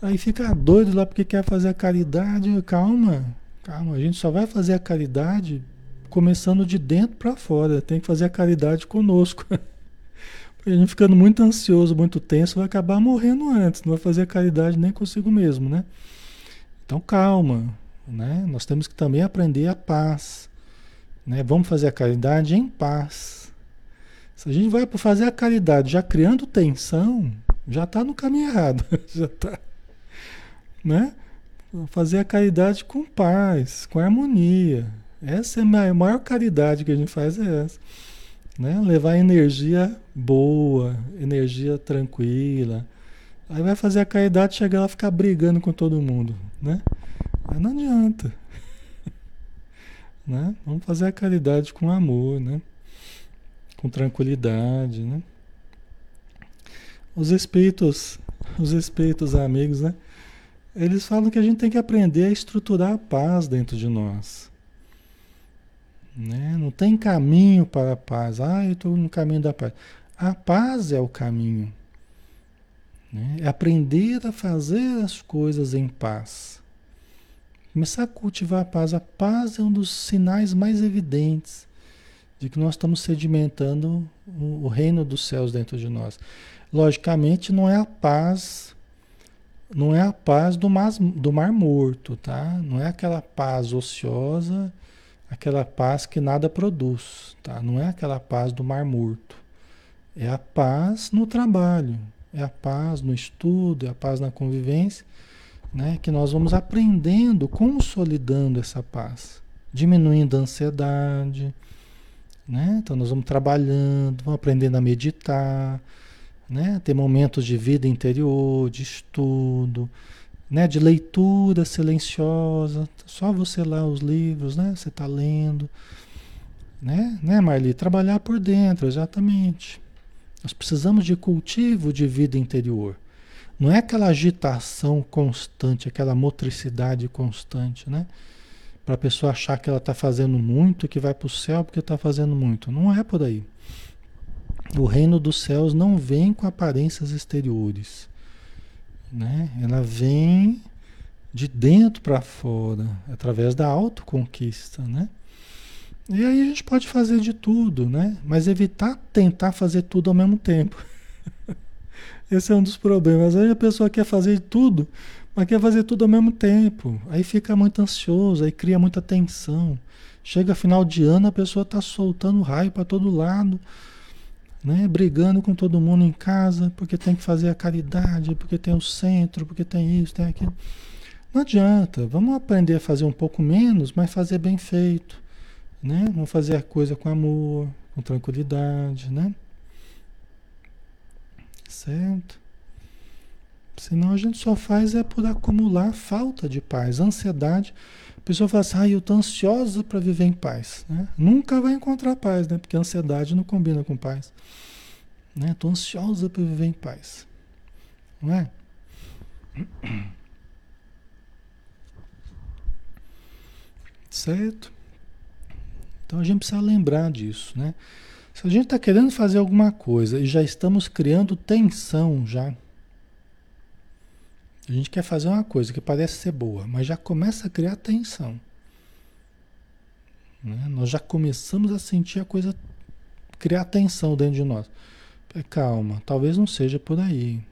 aí fica doido lá porque quer fazer a caridade. Calma, calma, a gente só vai fazer a caridade começando de dentro para fora. Tem que fazer a caridade conosco. (laughs) a gente ficando muito ansioso, muito tenso, vai acabar morrendo antes, não vai fazer a caridade nem consigo mesmo, né? Então calma, né? Nós temos que também aprender a paz, né? Vamos fazer a caridade em paz. Se a gente vai para fazer a caridade já criando tensão, já está no caminho errado, (laughs) já está, né? Fazer a caridade com paz, com harmonia. Essa é a maior caridade que a gente faz é essa. Né? Levar energia boa, energia tranquila. Aí vai fazer a caridade, chegar lá ficar brigando com todo mundo, né? Aí não adianta. Né? Vamos fazer a caridade com amor, né? Com tranquilidade, né? Os espíritos, os espíritos amigos, né? Eles falam que a gente tem que aprender a estruturar a paz dentro de nós. Né? Não tem caminho para a paz. Ah, eu estou no caminho da paz. A paz é o caminho. Né? É aprender a fazer as coisas em paz. Começar a cultivar a paz. A paz é um dos sinais mais evidentes de que nós estamos sedimentando o, reino dos céus dentro de nós. Logicamente, não é a paz não é a paz do mar, do mar morto, tá? Não é aquela paz ociosa aquela paz que nada produz, tá? Não é aquela paz do mar morto. É a paz no trabalho, é a paz no estudo, é a paz na convivência, né? Que nós vamos aprendendo, consolidando essa paz, diminuindo a ansiedade, né? Então nós vamos trabalhando, vamos aprendendo a meditar, né? Ter momentos de vida interior, de estudo, né, de leitura silenciosa, só você lá os livros, né, você está lendo, né, né, Marli? Trabalhar por dentro, exatamente. Nós precisamos de cultivo de vida interior. Não é aquela agitação constante, aquela motricidade constante, né? Para a pessoa achar que ela está fazendo muito, que vai para o céu porque está fazendo muito. Não é por aí. O reino dos céus não vem com aparências exteriores né? Ela vem de dentro para fora, através da autoconquista, né? E aí a gente pode fazer de tudo, né? Mas evitar tentar fazer tudo ao mesmo tempo. (laughs) Esse é um dos problemas. Aí a pessoa quer fazer tudo, mas quer fazer tudo ao mesmo tempo. Aí fica muito ansioso, aí cria muita tensão. Chega final de ano, a pessoa está soltando raio para todo lado né? brigando com todo mundo em casa, porque tem que fazer a caridade, porque tem o centro, porque tem isso, tem aquilo. Não adianta, vamos aprender a fazer um pouco menos, mas fazer bem feito. Né? Vamos fazer a coisa com amor, com tranquilidade, né? Certo? Senão a gente só faz é por acumular falta de paz, ansiedade a pessoa fala assim, ah, eu estou ansiosa para viver em paz. Né? Nunca vai encontrar paz, né? Porque ansiedade não combina com paz. Estou né? ansiosa para viver em paz. Não é? Certo? Então a gente precisa lembrar disso, né? Se a gente está querendo fazer alguma coisa e já estamos criando tensão já, a gente quer fazer uma coisa que parece ser boa, mas já começa a criar tensão. Né? Nós já começamos a sentir a coisa criar tensão dentro de nós. Calma, talvez não seja por aí.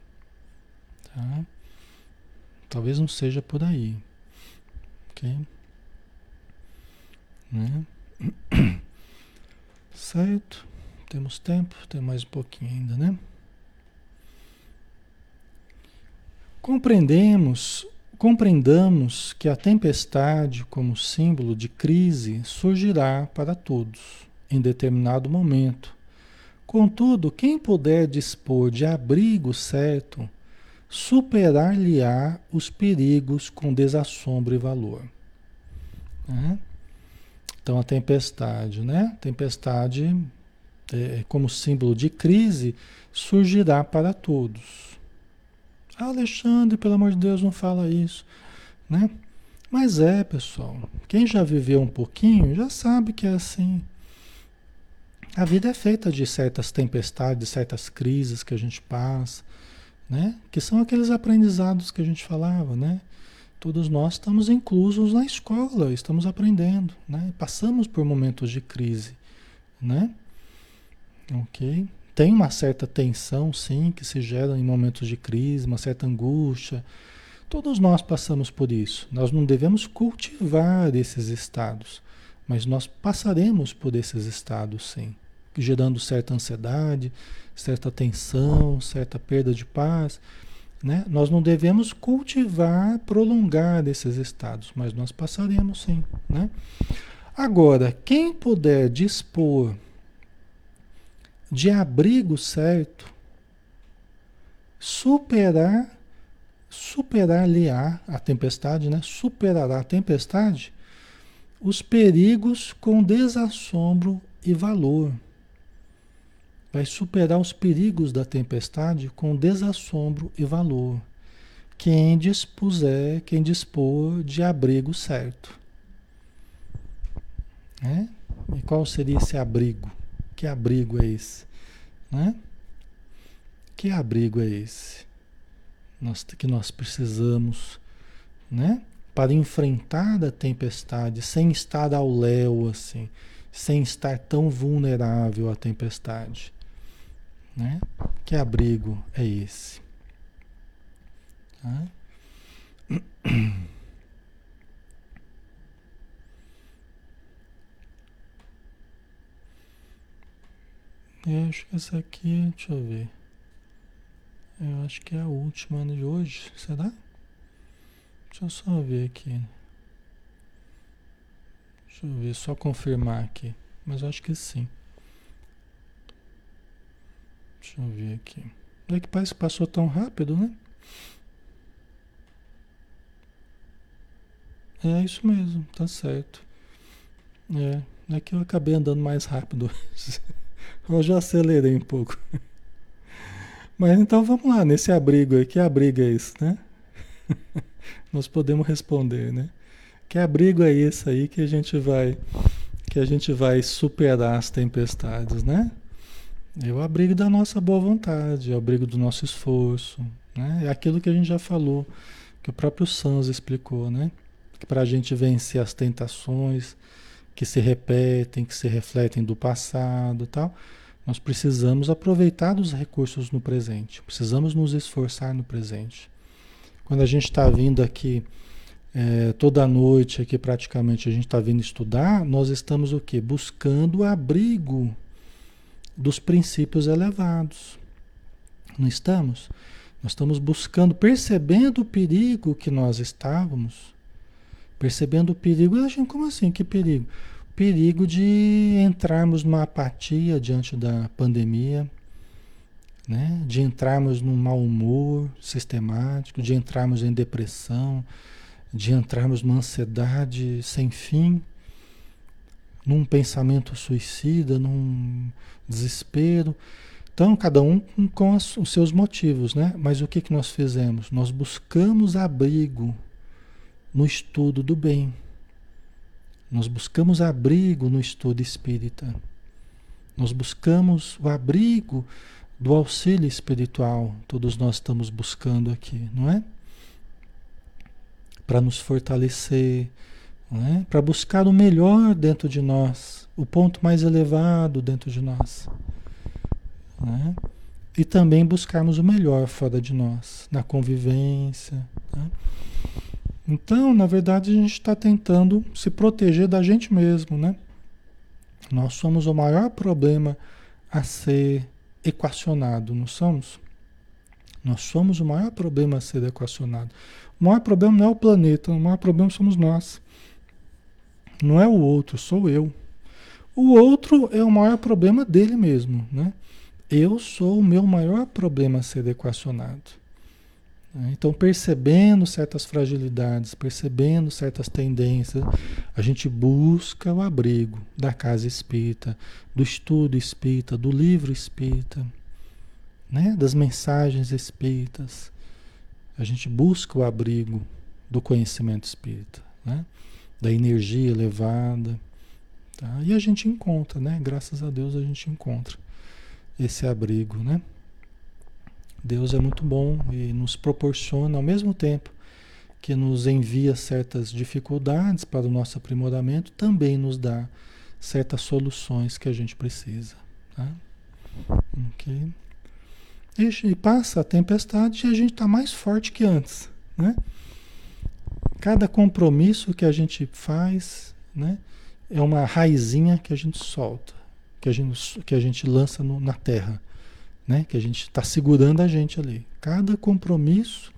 Tá? Talvez não seja por aí. Ok? Né? (clears throat) Certo? Temos tempo, tem mais um pouquinho ainda, né? Compreendemos, compreendamos que a tempestade, como símbolo de crise, surgirá para todos em determinado momento. Contudo, quem puder dispor de abrigo certo, superar-lhe-á os perigos com desassombro e valor. Né? Então, a tempestade, né? Tempestade, é, como símbolo de crise, surgirá para todos. Ah, Alexandre, pelo amor de Deus, não fala isso, né? Mas é, pessoal. Quem já viveu um pouquinho já sabe que é assim. A vida é feita de certas tempestades, de certas crises que a gente passa, né? Que são aqueles aprendizados que a gente falava, né? Todos nós estamos inclusos na escola, estamos aprendendo, né? Passamos por momentos de crise, né? Ok? Tem uma certa tensão, sim, que se gera em momentos de crise, uma certa angústia. Todos nós passamos por isso. Nós não devemos cultivar esses estados, mas nós passaremos por esses estados, sim, gerando certa ansiedade, certa tensão, certa perda de paz. Né? Nós não devemos cultivar, prolongar esses estados, mas nós passaremos sim. Né? Agora, quem puder dispor de abrigo certo, superar, superar-lhe-á a tempestade, né? Superará a tempestade, os perigos com desassombro e valor. Vai superar os perigos da tempestade com desassombro e valor. Quem dispuser, quem dispor de abrigo certo. É? E qual seria esse abrigo? Que abrigo é esse? Né? Que abrigo é esse? Nós, que nós precisamos, né? Para enfrentar a tempestade sem estar ao léu, assim, sem estar tão vulnerável à tempestade. Né? Que abrigo é esse? Tá? (clears throat) Eu acho que essa aqui, deixa eu ver. Eu acho que é a última de hoje, será? Deixa eu só ver aqui. Deixa eu ver, só confirmar aqui. Mas eu acho que sim. Deixa eu ver aqui. É que parece que passou tão rápido, né? É isso mesmo, tá certo. É, é que eu acabei andando mais rápido (laughs) Eu já acelerei um pouco. Mas então vamos lá, nesse abrigo aí, que abrigo é esse, né? (laughs) Nós podemos responder, né? Que abrigo é esse aí que a gente vai que a gente vai superar as tempestades, né? É o abrigo da nossa boa vontade, é o abrigo do nosso esforço, né? É aquilo que a gente já falou, que o próprio Sans explicou, né? Que para a gente vencer as tentações que se repetem, que se refletem do passado, tal, nós precisamos aproveitar dos recursos no presente, precisamos nos esforçar no presente. Quando a gente está vindo aqui é, toda noite, aqui praticamente a gente está vindo estudar, nós estamos o quê? Buscando o abrigo dos princípios elevados. Não estamos? Nós estamos buscando, percebendo o perigo que nós estávamos, percebendo o perigo. Ah, gente, como assim? Que perigo? Perigo de entrarmos numa apatia diante da pandemia, né? de entrarmos num mau humor sistemático, de entrarmos em depressão, de entrarmos numa ansiedade sem fim, num pensamento suicida, num desespero. Então, cada um com os seus motivos, né? Mas o que, que nós fizemos? Nós buscamos abrigo no estudo do bem nós buscamos abrigo no estudo espírita. Nós buscamos o abrigo do auxílio espiritual. Todos nós estamos buscando aqui, não é? Para nos fortalecer, é? para buscar o melhor dentro de nós, o ponto mais elevado dentro de nós. É? E também buscarmos o melhor fora de nós, na convivência. Tá? Então, na verdade, a gente está tentando se proteger da gente mesmo, né? Nós somos o maior problema a ser equacionado, não somos? Nós somos o maior problema a ser equacionado. O maior problema não é o planeta, o maior problema somos nós. Não é o outro, sou eu. O outro é o maior problema dele mesmo, né? Eu sou o meu maior problema a ser equacionado. Né? Então, percebendo certas fragilidades, percebendo certas tendências, a gente busca o abrigo da casa espírita, do estudo espírita, do livro espírita, né? das mensagens espíritas. A gente busca o abrigo do conhecimento espírita, né? da energia elevada. Tá? E a gente encontra, né? Graças a Deus a gente encontra esse abrigo, né? Deus é muito bom e nos proporciona ao mesmo tempo que nos envia certas dificuldades para o nosso aprimoramento, também nos dá certas soluções que a gente precisa. Tá? Ok? E, passa a tempestade e a gente está mais forte que antes. Né? Cada compromisso que a gente faz né, é uma raizinha que a gente solta, que a gente, que a gente lança no, na terra, né? que a gente está segurando a gente ali. Cada compromisso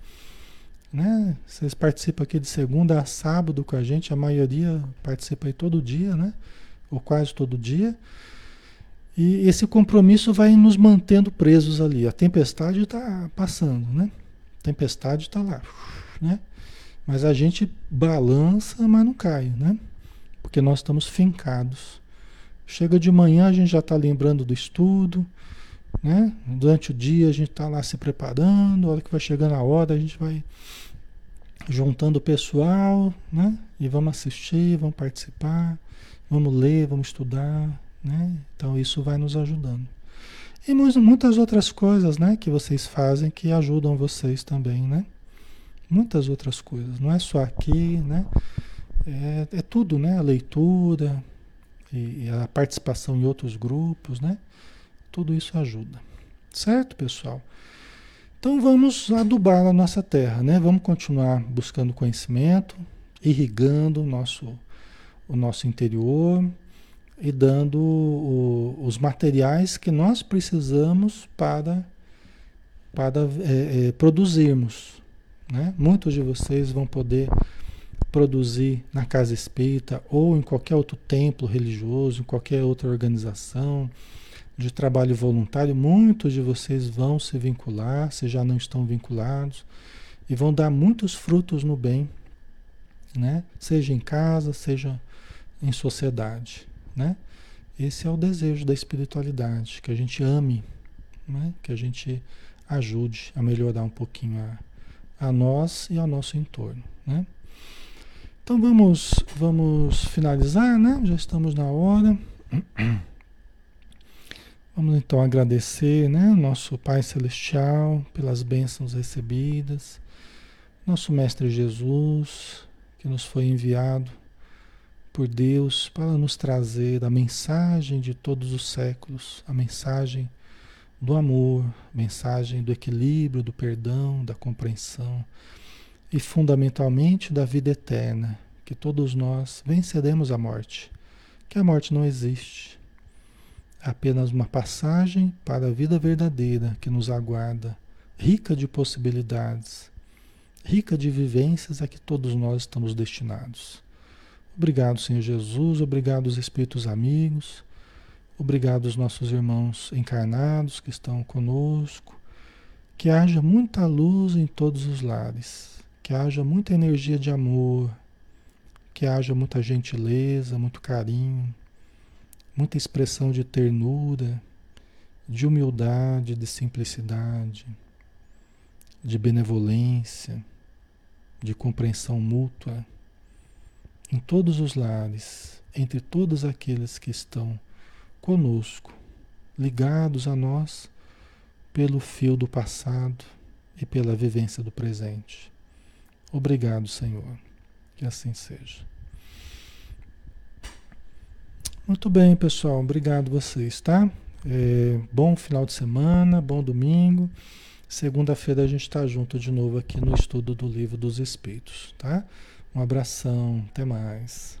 né? Vocês participam aqui de segunda a sábado com a gente, a maioria participa aí todo dia, né? Ou quase todo dia. E esse compromisso vai nos mantendo presos ali. A tempestade está passando, né? A tempestade está lá, né? Mas a gente balança, mas não cai, né? Porque nós estamos fincados. Chega de manhã, a gente já está lembrando do estudo, né? Durante o dia a gente está lá se preparando, a hora que vai chegando a hora, a gente vai juntando o pessoal, né? E vamos assistir, vamos participar, vamos ler, vamos estudar, né? Então isso vai nos ajudando. E muitas outras coisas, né, que vocês fazem que ajudam vocês também, né? Muitas outras coisas, não é só aqui, né? É, é tudo, né? A leitura e, e a participação em outros grupos, né? Tudo isso ajuda. Certo, pessoal? Então vamos adubar a nossa terra, né? Vamos continuar buscando conhecimento, irrigando o nosso, o nosso interior e dando o, os materiais que nós precisamos para, para é, é, produzirmos. Né? Muitos de vocês vão poder produzir na casa espírita ou em qualquer outro templo religioso, em qualquer outra organização de trabalho voluntário, muitos de vocês vão se vincular, se já não estão vinculados, e vão dar muitos frutos no bem, né? Seja em casa, seja em sociedade, né? Esse é o desejo da espiritualidade, que a gente ame, né? que a gente ajude a melhorar um pouquinho a, a nós e ao nosso entorno, né? Então vamos, vamos finalizar, né? Já estamos na hora. (clears throat) Vamos então agradecer, né, nosso Pai Celestial pelas bênçãos recebidas, nosso Mestre Jesus, que nos foi enviado por Deus para nos trazer a mensagem de todos os séculos, a mensagem do amor, mensagem do equilíbrio, do perdão, da compreensão e fundamentalmente da vida eterna, que todos nós venceremos a morte, que a morte não existe apenas uma passagem para a vida verdadeira que nos aguarda, rica de possibilidades, rica de vivências a que todos nós estamos destinados. Obrigado, Senhor Jesus, obrigado os espíritos amigos, obrigado os nossos irmãos encarnados que estão conosco. Que haja muita luz em todos os lares, que haja muita energia de amor, que haja muita gentileza, muito carinho, muita expressão de ternura, de humildade, de simplicidade, de benevolência, de compreensão mútua em todos os lares, entre todos aqueles que estão conosco, ligados a nós pelo fio do passado e pela vivência do presente. Obrigado, Senhor. Que assim seja. Muito bem, pessoal. Obrigado vocês, tá? É, bom final de semana, bom domingo. Segunda-feira a gente está junto de novo aqui no estudo do Livro dos Espíritos, tá? Um abração, até mais.